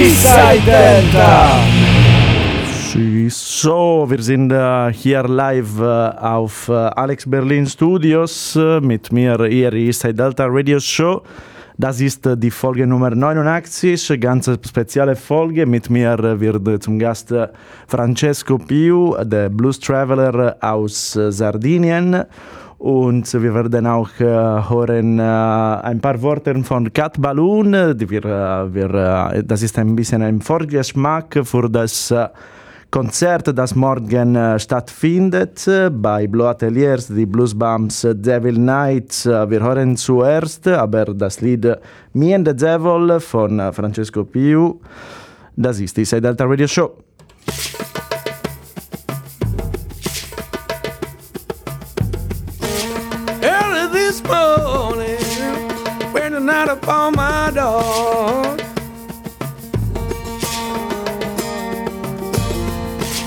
Eastside Delta. So, wir sind äh, hier live äh, auf äh, Alex Berlin Studios äh, mit mir hier Eastside Delta Radio Show. Das ist äh, die Folge Nummer 89, ganz spezielle Folge. Mit mir äh, wird zum Gast Francesco Piu, der Blues Traveler aus Sardinien. Und wir werden auch äh, hören äh, ein paar Worte von Cat Balloon. Wir, äh, wir, das ist ein bisschen ein Vorgeschmack für das Konzert, das morgen stattfindet bei Blue Ateliers, die Blues Bumps Devil Night. Wir hören zuerst aber das Lied Me and the Devil von Francesco Piu. Das ist die Side Delta Radio Show. Upon my door.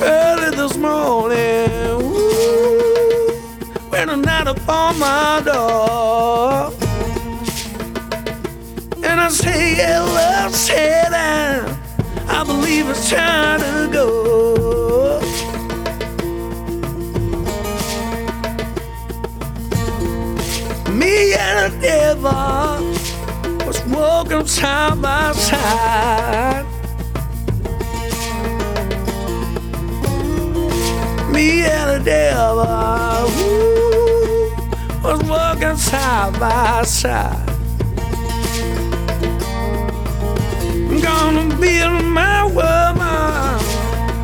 Early this morning, ooh, when I knocked upon my door. And I say, hello, Satan, I believe it's time to go. Me and the devil walking side by side. Me and the devil ooh, was walking side by side. I'm gonna build my woman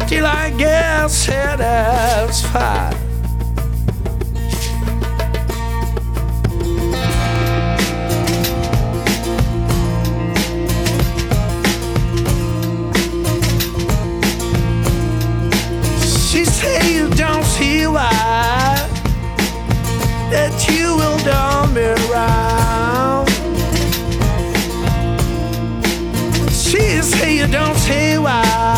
till I get satisfied. That you will dumb me around. She say you don't say why.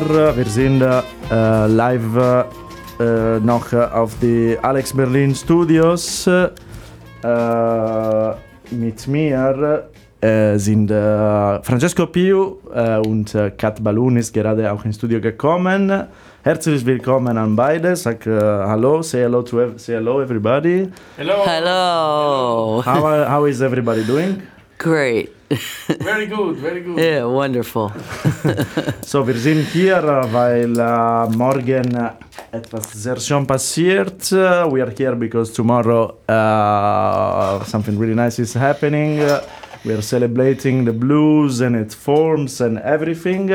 We are, wir sind uh, live uh, noch auf die Alex Berlin Studios. Uh, mit mir uh, sind uh, Francesco Piu uh, und Kat Balloon ist gerade auch ins Studio gekommen. Herzlich willkommen an beide. Sag uh, hallo, say hello to ev say hello everybody. Hello. Hello. How, are, how is everybody doing? Great. Very good, very good. Yeah, wonderful. So, wir sind hier, weil äh, morgen äh, etwas sehr schön passiert. Äh, we are here because tomorrow uh, something really nice is happening. Uh, we are celebrating the blues and its forms and everything.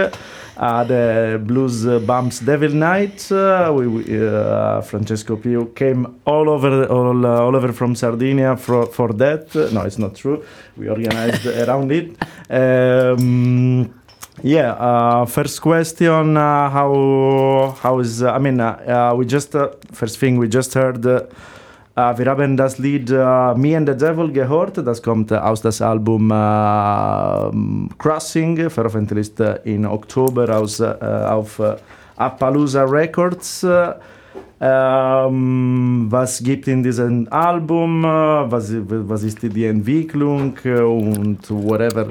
The Blues uh, Bumps Devil Night. Uh, we, uh, Francesco Piu came all over, all, all over from Sardinia for, for that. no, it's not true. We organized around it. Um, yeah. Uh, first question: uh, How how is? Uh, I mean, we just first thing we just heard. Uh, wir haben das Lied uh, Me and the Devil gehört. Das kommt uh, aus das Album Crossing, veröffentlicht in Oktober aus, auf Appaloosa Records. Ähm, was gibt in diesem Album? Was, was ist die Entwicklung und whatever.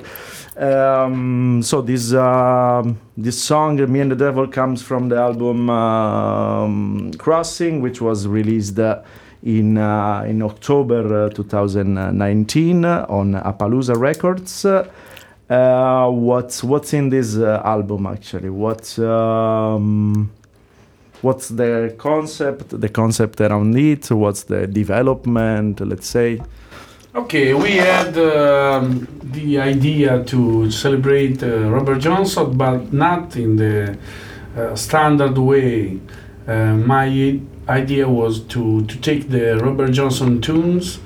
Um, so this uh, this song "Me and the Devil" comes from the album um, Crossing, which was released uh, in uh, in October uh, 2019 on Appaloosa Records. Uh, what's what's in this album actually? What um, what's the concept? The concept around it? What's the development? Let's say. Okay, we had um, the idea to celebrate uh, Robert Johnson, but not in the uh, standard way. Uh, my idea was to, to take the Robert Johnson tunes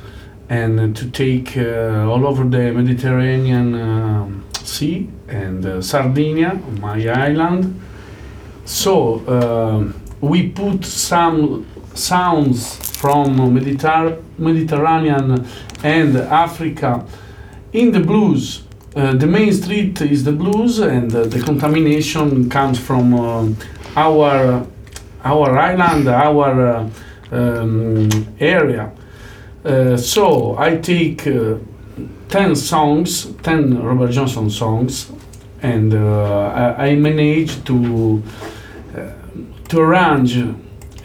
and to take uh, all over the Mediterranean um Sea and uh, Sardinia, my island. So um we put some sounds from Mediter- Mediterranean and Africa in the blues. Uh, the main street is the blues, and uh, the contamination comes from um our our island, our uh, um, area. Uh, so I take uh, ten songs, ten Robert Johnson songs, and uh, I, I manage to uh, to arrange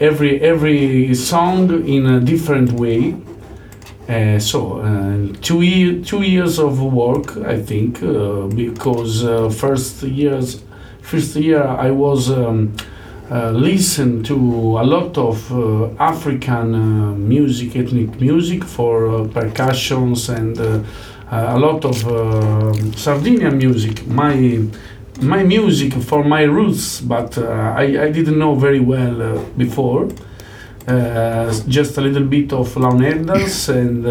every every song in a different way. Uh, so uh, two two years of work, I think, uh, because uh, first years, first year I was um, uh, listen to a lot of uh, African uh, music, ethnic music for uh, percussions and uh, a lot of Sardinian music. My my music for my roots, but I, I didn't know very well before. Just a little bit of Launeddas and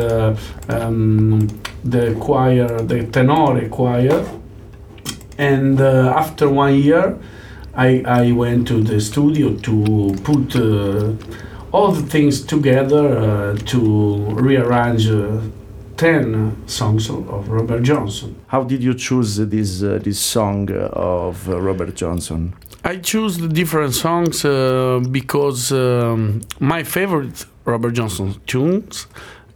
um, the choir, the tenore choir. And after one year, I, I went to the studio to put uh, all the things together uh, to rearrange uh, 10 songs of, of Robert Johnson. How did you choose this uh, this song uh, of uh, Robert Johnson? I choose the different songs uh, because um, my favorite Robert Johnson tunes,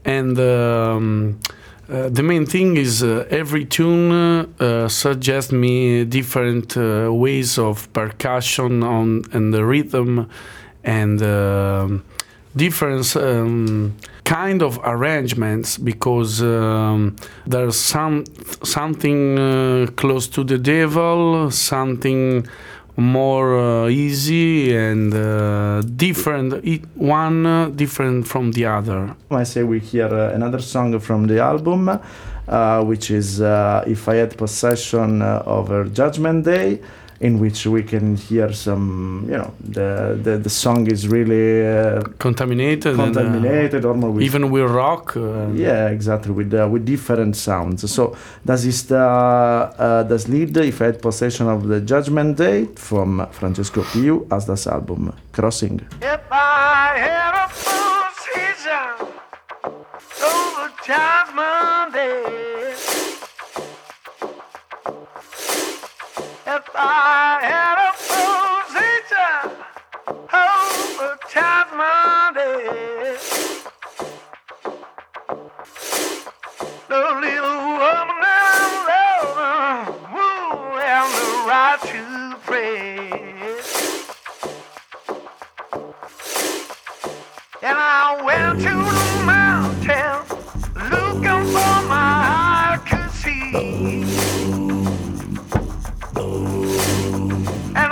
and um, uh, the main thing is uh, every tune uh, suggests me different uh, ways of percussion on and the rhythm, and um different um, kind of arrangements because um, there's some something uh, close to the devil, something more uh, easy and uh, different one uh, different from the other. I say we hear uh, another song from the album, uh, which is uh, "If I Had Possession Over Judgment Day," in which we can hear some, you know, the the, the song is really uh, contaminated, contaminated, and, uh, with even with rock uh, Yeah, exactly. With uh, with different sounds. So das ist uh, uh, das Lied "If I Had Possession of the Judgment Day" from Francesco Piu as das Album Crossing. If I had a position over judgment day, if I had a position over time Monday. The little woman that I love, woo, and the right to pray. And I went to the mountain looking for my eye could see.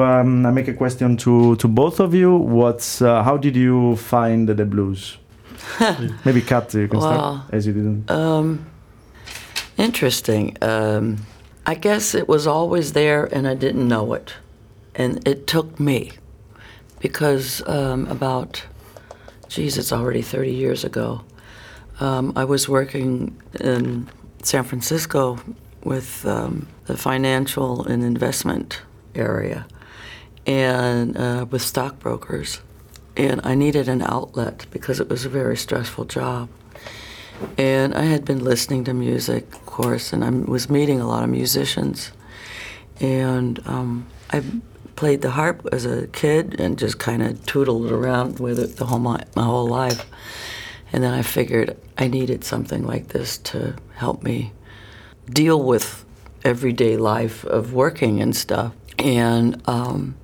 I um, I make a question to, to both of you. What's uh, how did you find the blues? Maybe Kat, you can Wow. start as you didn't. Um, interesting. Um, I guess it was always there and I didn't know it. And it took me because um, about, geez, it's already 30 years ago. Um, I was working in San Francisco with um, the financial and investment area and uh, with stockbrokers. And I needed an outlet because it was a very stressful job. And I had been listening to music, of course, and I was meeting a lot of musicians. And um, I played the harp as a kid and just kind of tootled around with it the whole my, my whole life. And then I figured I needed something like this to help me deal with everyday life of working and stuff. And um,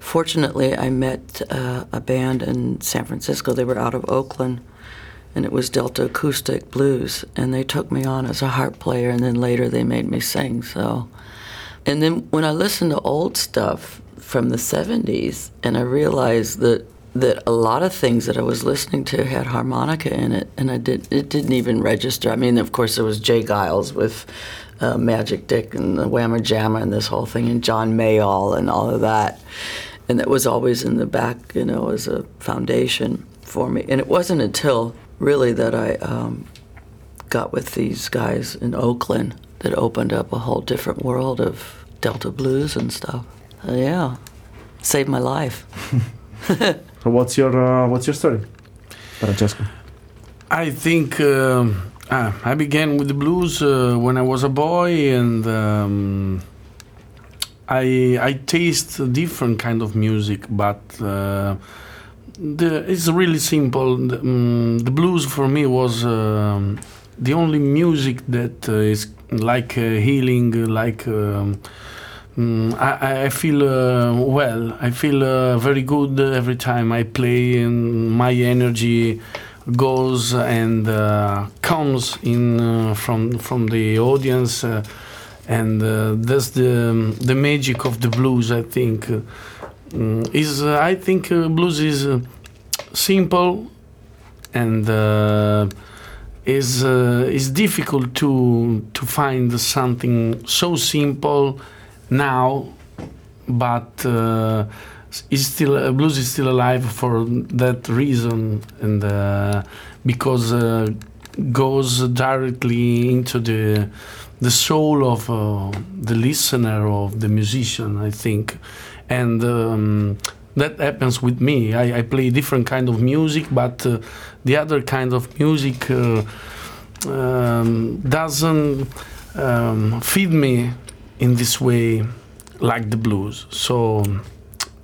fortunately, I met uh, a band in San Francisco. They were out of Oakland, and it was Delta Acoustic Blues. And they took me on as a harp player, and then later they made me sing. So, and then when I listened to old stuff from the '70s, and I realized that that a lot of things that I was listening to had harmonica in it, and I did it didn't even register. I mean, of course, there was J. Geils with uh, Magic Dick and the Whammer Jammer and this whole thing, and John Mayall and all of that, and that was always in the back, you know, as a foundation for me. And it wasn't until really that I um, got with these guys in Oakland that opened up a whole different world of Delta blues and stuff. Uh, yeah, saved my life. So what's your uh, what's your story, Francesco? I think um ah, I began with the blues uh, when I was a boy, and um, I I taste different kind of music, but uh, the, it's really simple. The, um, the blues for me was um, the only music that uh, is like uh, healing, like. Um, Mm, I, I feel uh, well. I feel uh, very good every time I play, and my energy goes and uh, comes in uh, from from the audience, uh, and uh, that's the the magic of the blues. I think Mm, is I think blues is simple and is is difficult to to find something so simple now, but uh, is still uh, blues is still alive for that reason, and uh, because uh, goes directly into the the soul of uh, the listener of the musician, I think, and. Um, that happens with me. I, I, play different kind of music, but uh, the other kind of music um, doesn't um, feed me in this way like the blues. So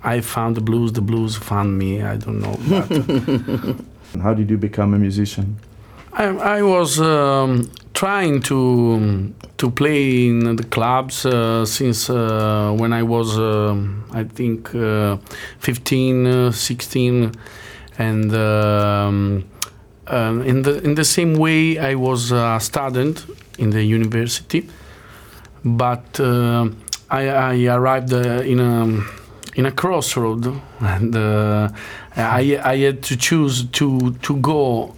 I found the blues, the blues found me. I don't know. How did you become a musician? I, I was um, trying to to play in the clubs uh, since uh, when I was, uh, I think, uh, 15, uh, 16, and um, um, in the in the same way I was a student in the university. But uh, I, I, arrived uh, in a in a crossroad, and uh, I, I had to choose to to go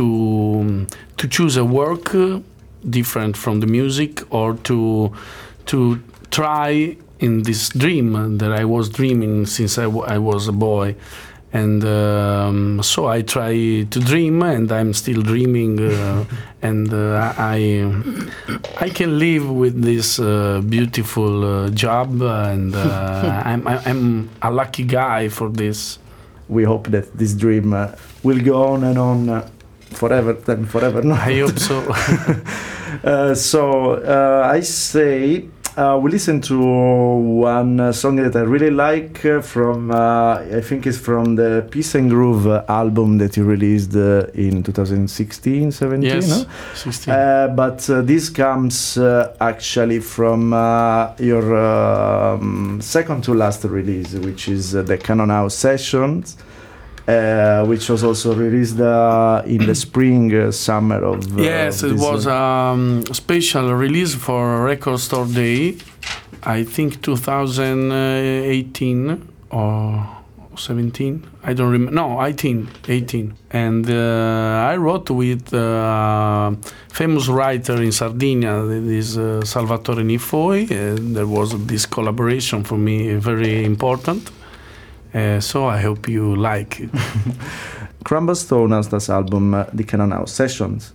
to to choose a work different from the music or to to try in this dream that I was dreaming since I, I was a boy and um, so I try to dream, and I'm still dreaming, uh, and uh, I I can live with this uh, beautiful uh, job, and uh, I'm I'm a lucky guy for this. We hope that this dream uh, will go on and on forever, then forever. No? I hope so. so I say uh, we listen to one uh, song that I really like uh, from, uh, I think it's from the Peace and Groove uh, album that you released uh, in 2016, 17, yes, no? 16. but this comes actually from your um, second to last release, which is the Canon House Sessions. Uh, which was also released uh, in the spring, uh, summer of. yes, it was a um, special release for Record Store Day, I think 2018 or 17. I don't remember. No, 18. 18. And I wrote with a famous writer in Sardinia, this Salvatore Niffoi. there was this collaboration for me very important. Uh, so I hope you like it. Crumble Stone has das Album uh, Die Cannon House Sessions.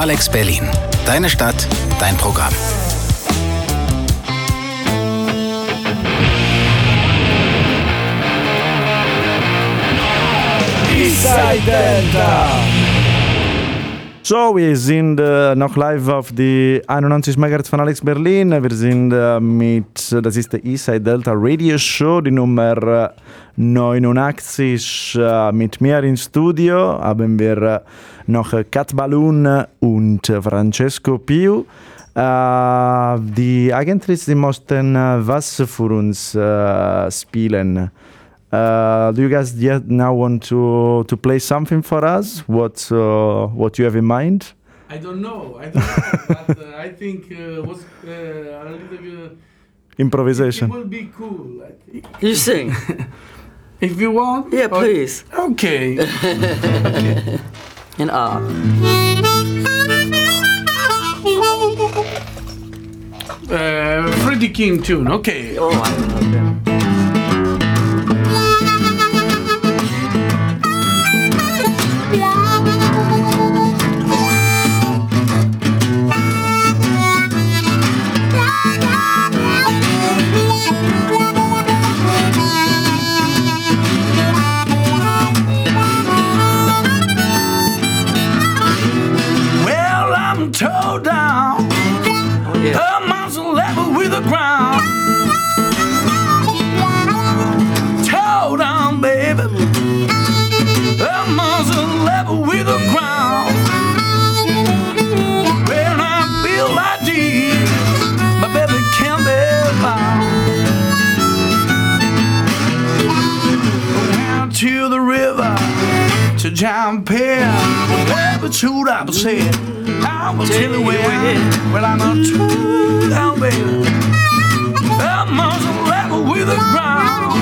Alex Berlin. Deine Stadt, dein Programm. Eastside Delta. So, wir sind äh, noch live auf die 91 MHz von Alex Berlin. Wir sind äh, mit, das ist der Eastside Delta Radio Show, die Nummer äh, 89. Äh, mit mir im Studio haben wir äh, noch äh, Kat Balloon und äh, Francesco Piu. Äh, die eigentlich die mussten äh, was für uns äh, spielen. Uh, do you guys yet now want to to play something for us? What uh, what you have in mind? I don't know. I don't know. but uh, I think uh, was uh, a little bit. It Improvisation. will be cool. I think. You sing. If you want. Yeah, or- please. Okay. In R. uh, Freddie King tune. Okay. Oh, I Whatever shoot I was saying, I will tell you where. Well, I'm a true down baby. I'm on level with the ground.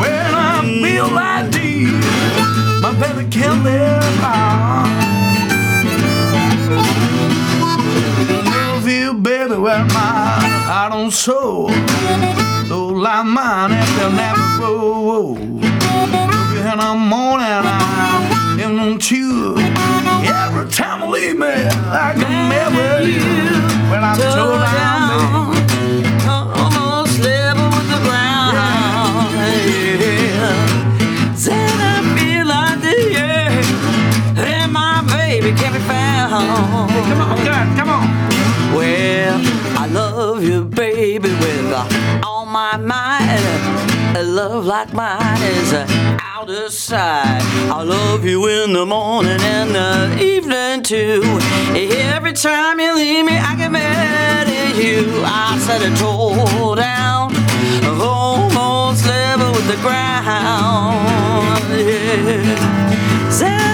When I feel like this, my baby can't live on. Love you, baby, with my heart and soul. Though like mine, and they'll never grow. In the morning, I'm you. Every time I leave me, I can never you. When I'm so down. Almost level with the ground. Yeah. Said I feel like the air, and my baby can't be found. Come on, God, come on. Well, I love you, baby, with all my might. A love like mine is uh, of sight. I love you in the morning and the evening too. Every time you leave me, I get mad at you. I set a toe down, almost level with the ground. Yeah.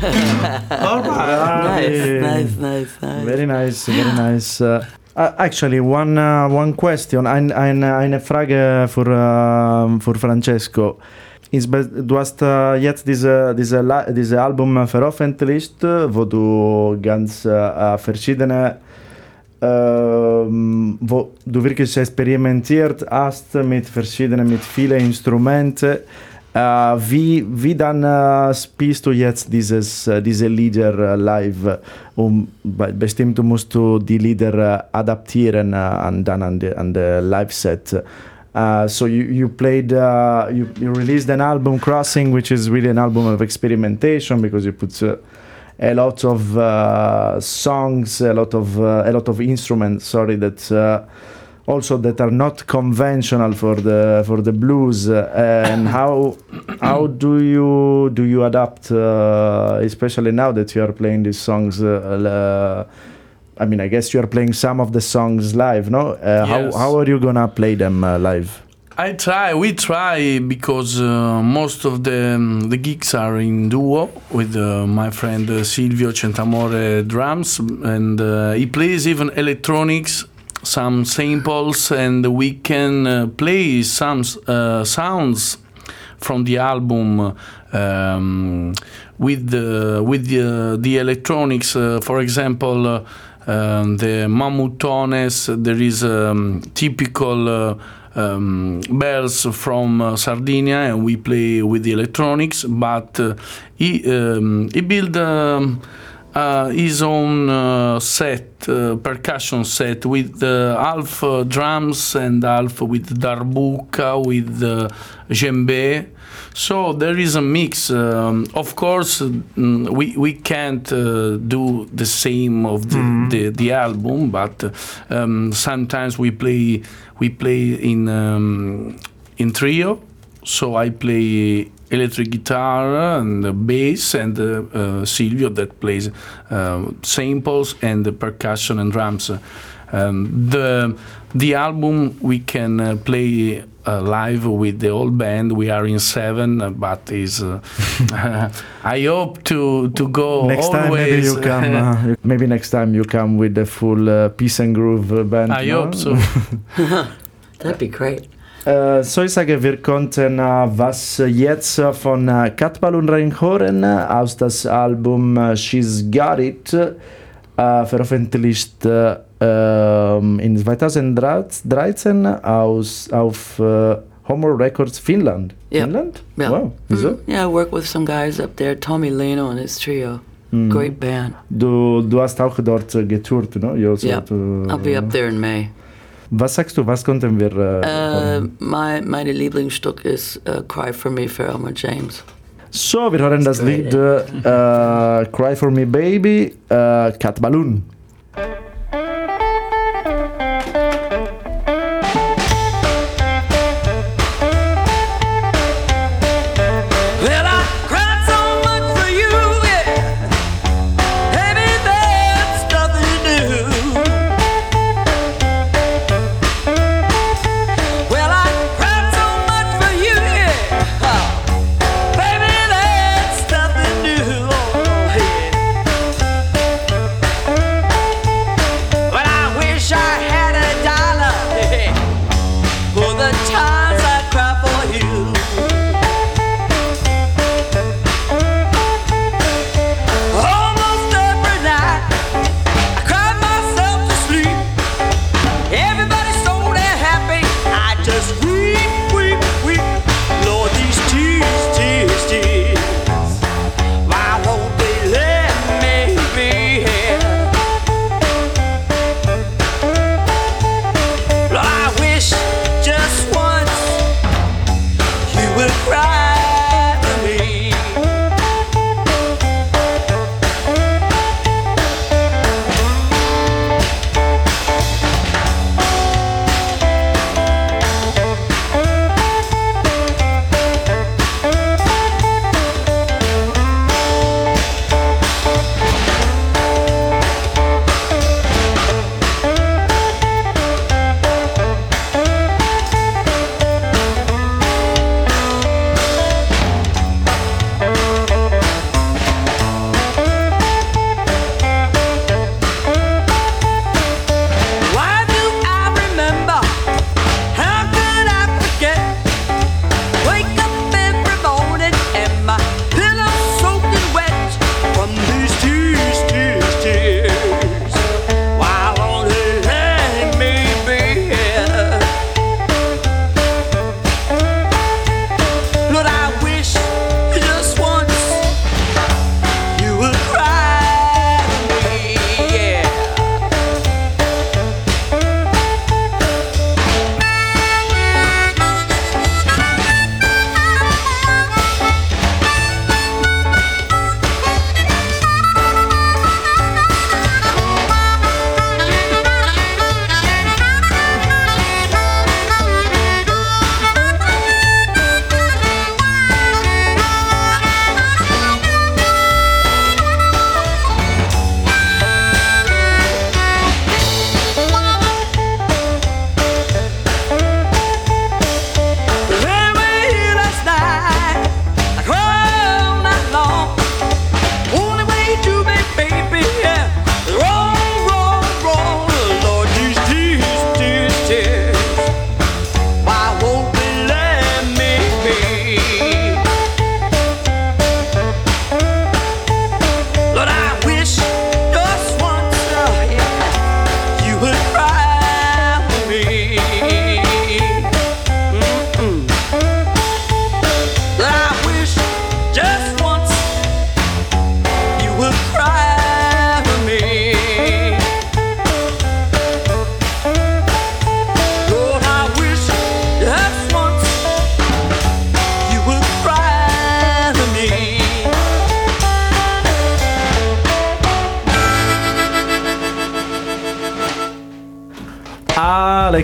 All right. Nice, nice, nice, nice. Very nice, very nice. Uh, uh, actually, one uh, one question, ein, ein, eine Frage für, uh, für Francesco. Ist, du hast uh, jetzt diese, diese, diese Album veröffentlicht, wo du ganz uh, verschiedene, ähm, wo du wirklich experimentiert hast mit verschiedenen, mit vielen Instrumenten. Wie, wie dann äh, spielst du jetzt dieses, äh, diese Lieder live? Um, bestimmt musst du die Lieder adaptieren an, dann an der an der Live-Set. Uh, so you, you played, uh, you, you released an album, Crossing, which is really an album of experimentation because you put uh, a lot of uh, songs, a lot of uh, a lot of instruments. Sorry, that uh, also that are not conventional for the for the blues. Uh, and how how do you do you adapt, uh, especially now that you are playing these songs? Uh, uh, I mean, I guess you are playing some of the songs live, no? Uh, How Yes. how are you gonna play them uh, live? I try. We try because most of the um, the gigs are in duo with uh, my friend Silvio Centamore drums, and he plays even electronics, some samples, and we can uh, play some uh, sounds from the album um, with the with the, the electronics. Uh, for example. Uh, um, the mamuthones, there is um, typical uh, um, bells from uh, Sardinia, and we play with the electronics. But uh, he um, he built um, uh, his own uh, set, uh, percussion set with uh, half uh, drums and half with darbuka, with uh, djembe. So there is a mix. Um, of course, mm, we we can't uh, do the same of the, the, the album, but um, sometimes we play we play in um, in trio. So I play electric guitar and the bass, and uh, uh, Silvio that plays uh, samples and the percussion and drums. Um, the the album we can uh, play uh, live with the whole band. We are in seven, uh, but is uh, I hope to to go next time, maybe you come. Uh, maybe next time you come with the full uh, Peace and Groove band. I no? hope so. That'd be great. Äh, so ich sage, wir konnten äh, was jetzt von äh, Cat Balloon reinhören äh, aus das Album She's Got It, veröffentlicht äh, ähm, in 2013 aus, auf Homo Records Finnland. Ja. Finnland? Ja. Wow, wieso? Mm, Yeah, I work with some guys up there. Tommy Leno and his trio. Great band. Du, du hast auch dort getourt, no? You also I'll be up there in May. Was sagst du, was konnten wir äh, Uh, hören? my meine Lieblingsstück is uh, "Cry for Me" for Elmer James. So, wir hören das. Lied äh, Cry for Me Baby, äh, Cat Balloon.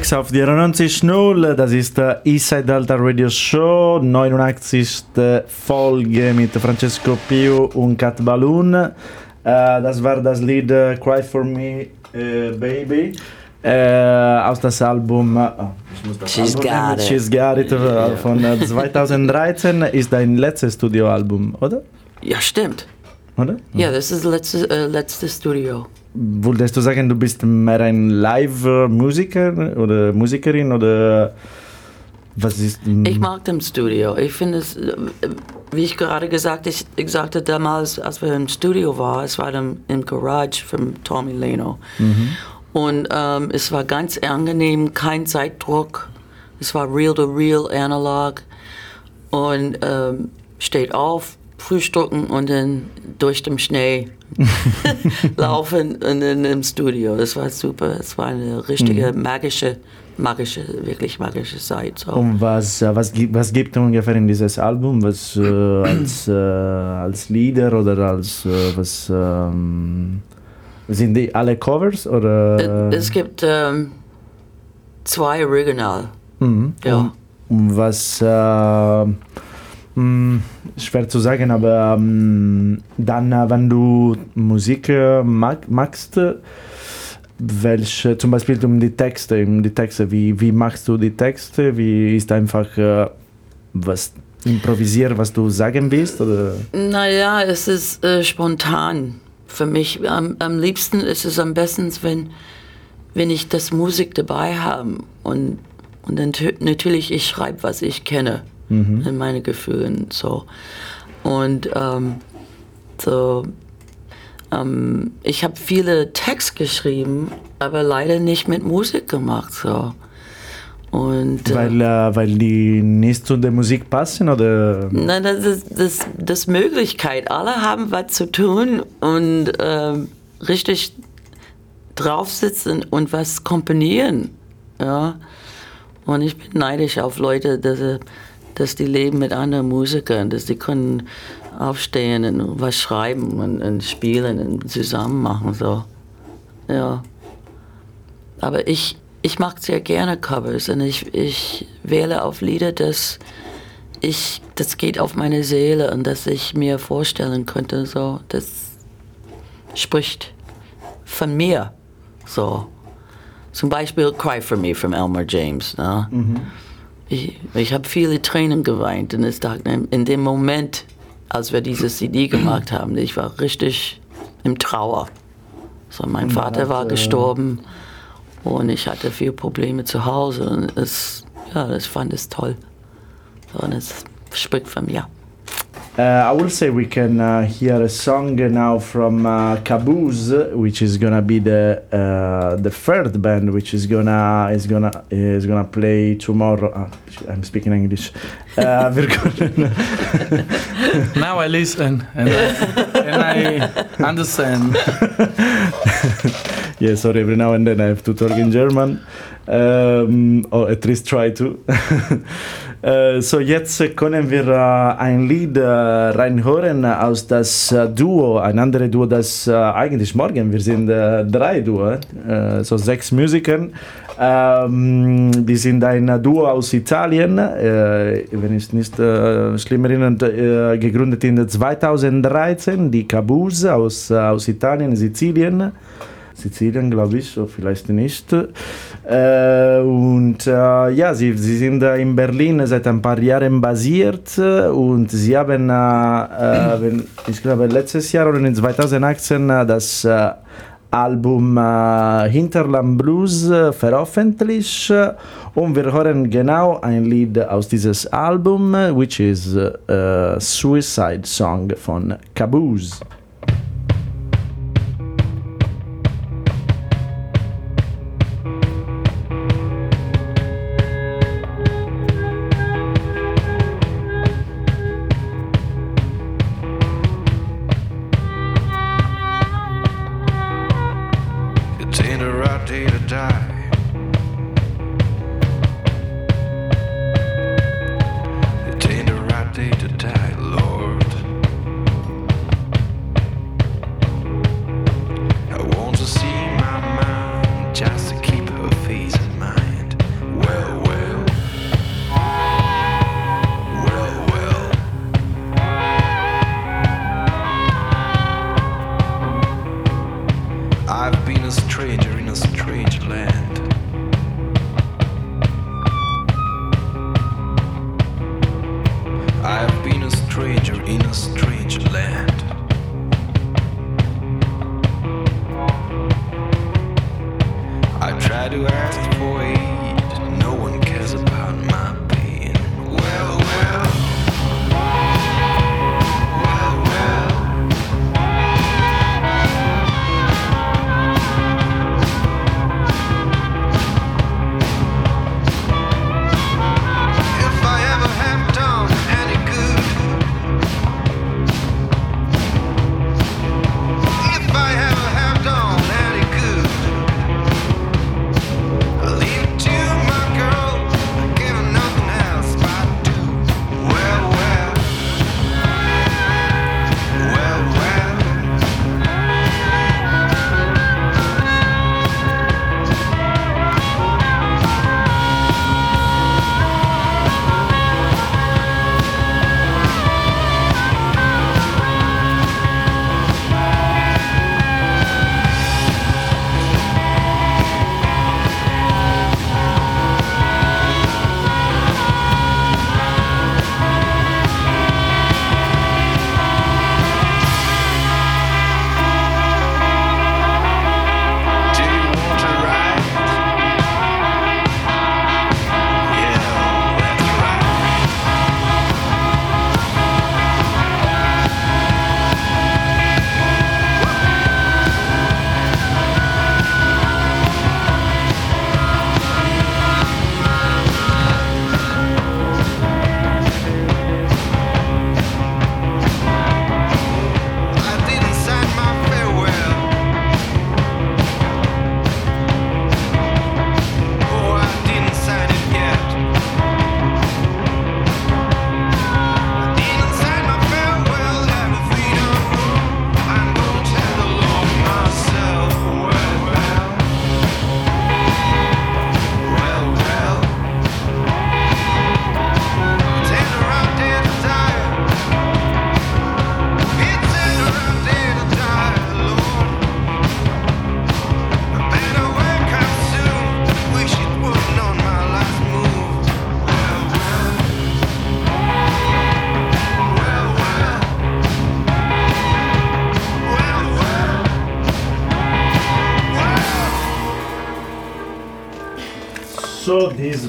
6 auf die 90.0, das ist Inside Delta Radio Show, 89. Folge mit Francesco Pio und Cat Balloon. Äh, das war das Lied äh, Cry For Me äh, Baby aus das Album oh, das She's, got it. She's Got It von 2013 ist dein letztes Studioalbum, oder? Ja, stimmt. Oder? Ja, das ist das letzte, äh, letzte Studio. Wolltest du sagen, du bist mehr ein Live-Musiker oder Musikerin oder was ist? Ich mag das Studio. Ich finde es, wie ich gerade gesagt ich, ich sagte damals, als wir im Studio waren, es war dann im Garage von Tommy Leno. Und ähm, es war ganz angenehm, kein Zeitdruck. Es war real to real, analog. Und ähm, steht auf, frühstücken und dann durch den Schnee laufen und dann im Studio. Das war super. Es war eine richtige magische, magische, wirklich magische Zeit. So. Und was, äh, was, gibt, was gibt ungefähr in dieses Album? Was äh, als, äh, als Lieder oder als äh, was ähm, sind die alle Covers oder? Es gibt ähm, zwei Original. Mhm. Ja. Und, und was äh, mh, schwer zu sagen, aber ähm, dann, äh, wenn du Musik äh, mag, magst, äh, welche, zum Beispiel um die Texte, um die Texte, wie, wie machst du die Texte? Wie ist einfach was improvisieren, was du sagen willst? Oder? Naja, es ist äh, spontan. Für mich am, am liebsten ist es am besten, wenn, wenn ich das Musik dabei habe. Und, und natürlich, ich schreibe, was ich kenne. In meine Gefühle und so. Und ähm, so, ähm, ich habe viele Texte geschrieben, aber leider nicht mit Musik gemacht. So. Und, äh, Weil, äh, weil die nicht zu der Musik passen? Oder? Nein, das ist das, das Möglichkeit. Alle haben was zu tun und ähm, richtig draufsitzen und was komponieren. Ja. Und ich bin neidisch auf Leute, dass, sie- dass die leben mit anderen Musikern, dass die können aufstehen und was schreiben und, und spielen und zusammen machen. So. Ja. Aber ich, ich mag sehr gerne Covers und ich, ich wähle auf Lieder, dass ich, das geht auf meine Seele und dass ich mir vorstellen könnte, so, das spricht von mir. So. Zum Beispiel Cry for Me von Elmer James. Ne? Ich, ich habe viele Tränen geweint es dachte, in dem Moment, als wir diese CD gemacht haben, ich war richtig im Trauer. So, mein Vater war gestorben und ich hatte viele Probleme zu Hause und es, ja, das fand ich toll. Und es spricht von mir. Uh, I will say we can uh, hear a song now from uh, Caboose, which is gonna be the uh, the third band, which is gonna is gonna is gonna play tomorrow. Ah, I'm speaking English. Uh, Now I listen and, and I understand. yeah, sorry. Every now and then I have to talk in German, um, or at least try to. Äh, so, jetzt können wir äh, ein Lied äh, reinhören aus das äh, Duo, ein anderes Duo, das eigentlich morgen, wir sind drei Duo, so sechs Musikern. Ähm, die sind ein Duo aus Italien, wenn ich nicht äh, schlimm erinnere, gegründet in 2013, die Cabuse aus, aus Italien, Sizilien. Sizilien, glaube ich, so vielleicht nicht. Äh, und äh, ja, sie, sie sind in Berlin seit ein paar Jahren basiert und sie haben, äh, äh, wenn- ich glaube, letztes Jahr oder in 2018 äh, das Album Hinterland Blues veröffentlicht und wir hören genau ein Lied aus dieses Album, which is Suicide Song von Caboose. In a strange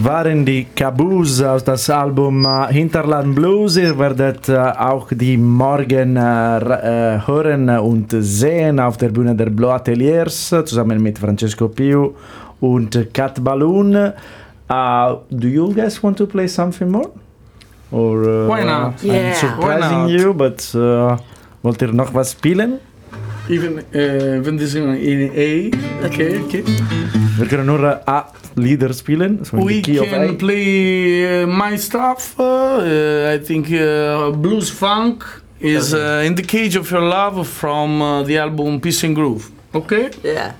waren die Caboose aus das Album äh, Hinterland Blues. Ihr werdet äh, auch die morgen äh, äh, hören und sehen auf der Bühne der Blow Ateliers zusammen mit Francesco Piu und Cat Balloon. Uh, do you guys want to play something more? Or, uh, Why not? I'm Yeah. surprising Why not? you, but uh, wollt ihr noch was spielen? Even uh, wenn singen in A, okay, okay. Wir können nur äh, A-Lieder spielen. So We the key of can play uh, my stuff. Uh, I think uh, blues funk is uh, in the cage of your love from uh, the album Peace and Groove. Okay. Yeah.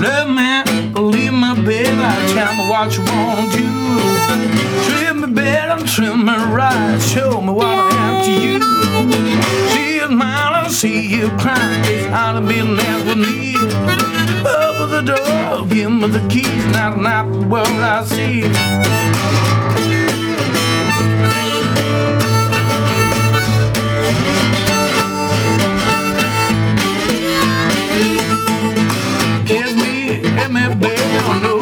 Let me leave my bed. I tell me what you want to bed and trim me right. Show me what I am to you. See you smile and see you cry. It's how to be left with me. Open the door, give me the keys. Not not the world I see. Kiss me, give me, baby, I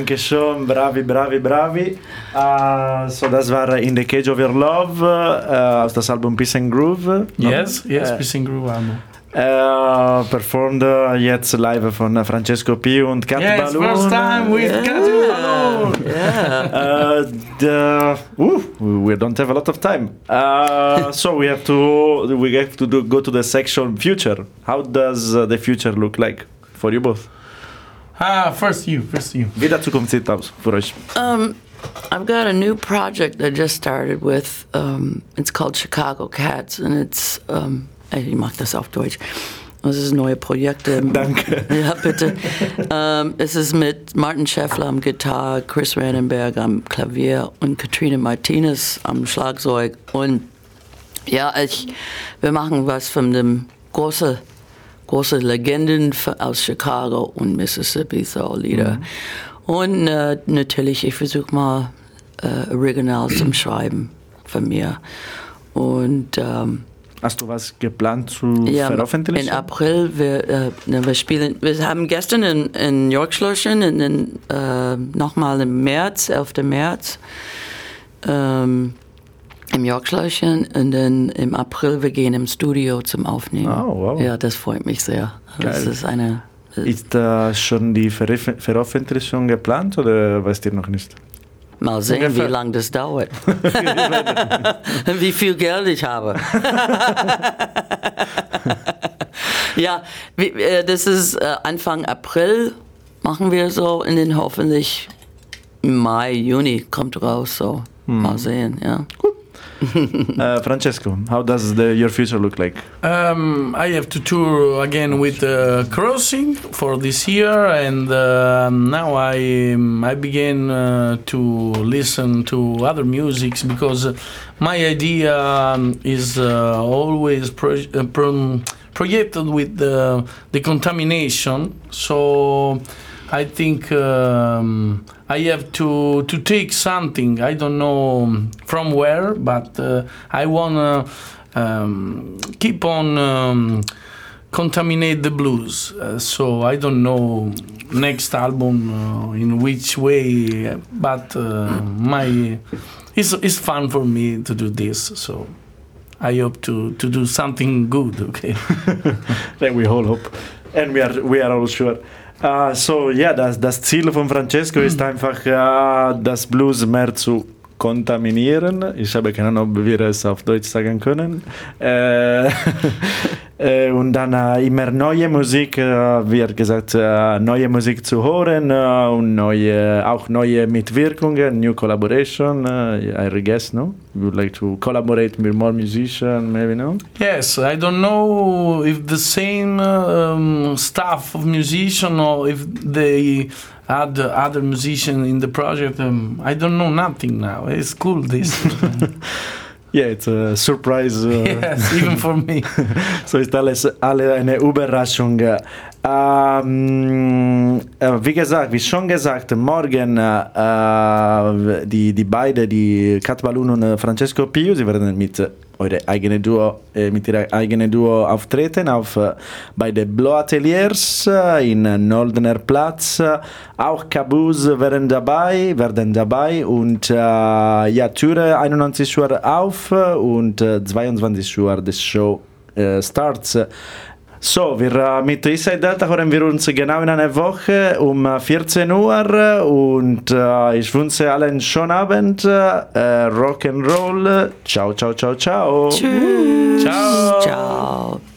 Dankeschön, bravi, bravi, bravi. Uh, so, das war In the Cage of Your Love uh, aus das Album Peace and Groove. Yes, yes, Äh, Peace and Groove album. Uh, performed uh, jetzt live von Francesco P. und Kat Yes, Baloun. first time with Yeah. Kazu Balloon. Yeah. Uh, the, ooh, we don't have a lot of time. Uh, so we have to we have to do, go to the section future. How does uh, the future look like for you both? Ah, first you, first you. Wie der Zukunft sieht aus für euch? Um, I've got a new project I just started with. Um, it's called Chicago Cats, and it's um, ich mag das auf Deutsch. Das ist neue Projekte. Danke. Ja, bitte. ähm, es ist mit Martin Scheffler am Gitarre, Chris Rannenberg am Klavier und Katrina Martinez am Schlagzeug. Und ja, ich, wir machen was von dem großen große Legenden aus Chicago und Mississippi, so Lieder. Und äh, natürlich, ich versuche mal äh, Original zum Schreiben von mir. Und ähm, Hast du was geplant zu ja, veröffentlichen? in April, wir, äh, ne, wir spielen, wir haben gestern in, in York geschlossen und dann äh, nochmal im März, 11. März, ähm, im York geschlossen und dann im April, wir gehen im Studio zum Aufnehmen. Oh, wow. Ja, das freut mich sehr. Das Geil. ist eine, Ist da schon die Veröf- Veröffentlichung geplant oder weißt ihr noch nicht? mal sehen, Ungefähr. wie lange das dauert. wie viel Geld ich habe. ja, äh, das ist äh, Anfang April, machen wir so und dann hoffentlich im Mai, Juni kommt raus, so. Mal sehen, ja. Uh, Francesco, how does the, your future look like? Um, I have to tour again with uh, Crossing for this year, and uh, now I um, I begin uh, to listen to other musics because my idea um, is uh, always pro- uh, pro- projected with the the contamination. So I think um, I have to to take something. I don't know from where, but uh, I wanna um, keep on um, contaminate the blues. Uh, so I don't know next album uh, in which way, but uh, my it's it's fun for me to do this. So. I hope to, to do something good, okay? Then we all hope. And we are, we are all sure. Uh, so, ja, das, das Ziel von Francesco ist einfach, uh, das Blues mehr zu kontaminieren. Ich habe keine Ahnung, ob wir es auf Deutsch sagen können. Äh, äh, und dann äh, immer neue Musik, äh, wie er gesagt, äh, neue Musik zu hören äh, und neue, auch neue Mitwirkungen, new collaboration, I guess, no? You would like to collaborate with more musicians, maybe, no? Yes, I don't know if the same um, staff of musician or if they add other musician in the project. Um, I don't know nothing now. It's cool this. Yeah, it's a surprise. Uh, yes, even for me. So ist alles alle eine Überraschung. Ähm, äh, wie gesagt, wie schon gesagt, morgen äh, die, die beiden, die Kat Balloon und äh, Francesco Pio, sie werden mit eure eigene Duo, äh, mit ihrer eigenen Duo auftreten auf, äh, bei den Blau Ateliers äh, in äh, Noldener Platz. Äh, auch Kabuz werden dabei, werden dabei und äh, ja, Türe 91 Uhr auf äh, und äh, 22 Uhr das Show äh, starts. So, wir, äh, mit Inside Delta hören wir uns genau in einer Woche um äh, 14 Uhr und äh, ich wünsche allen einen schönen Abend, äh, Rock'n'Roll. Ciao, ciao, ciao, ciao. Tschüss. Ciao.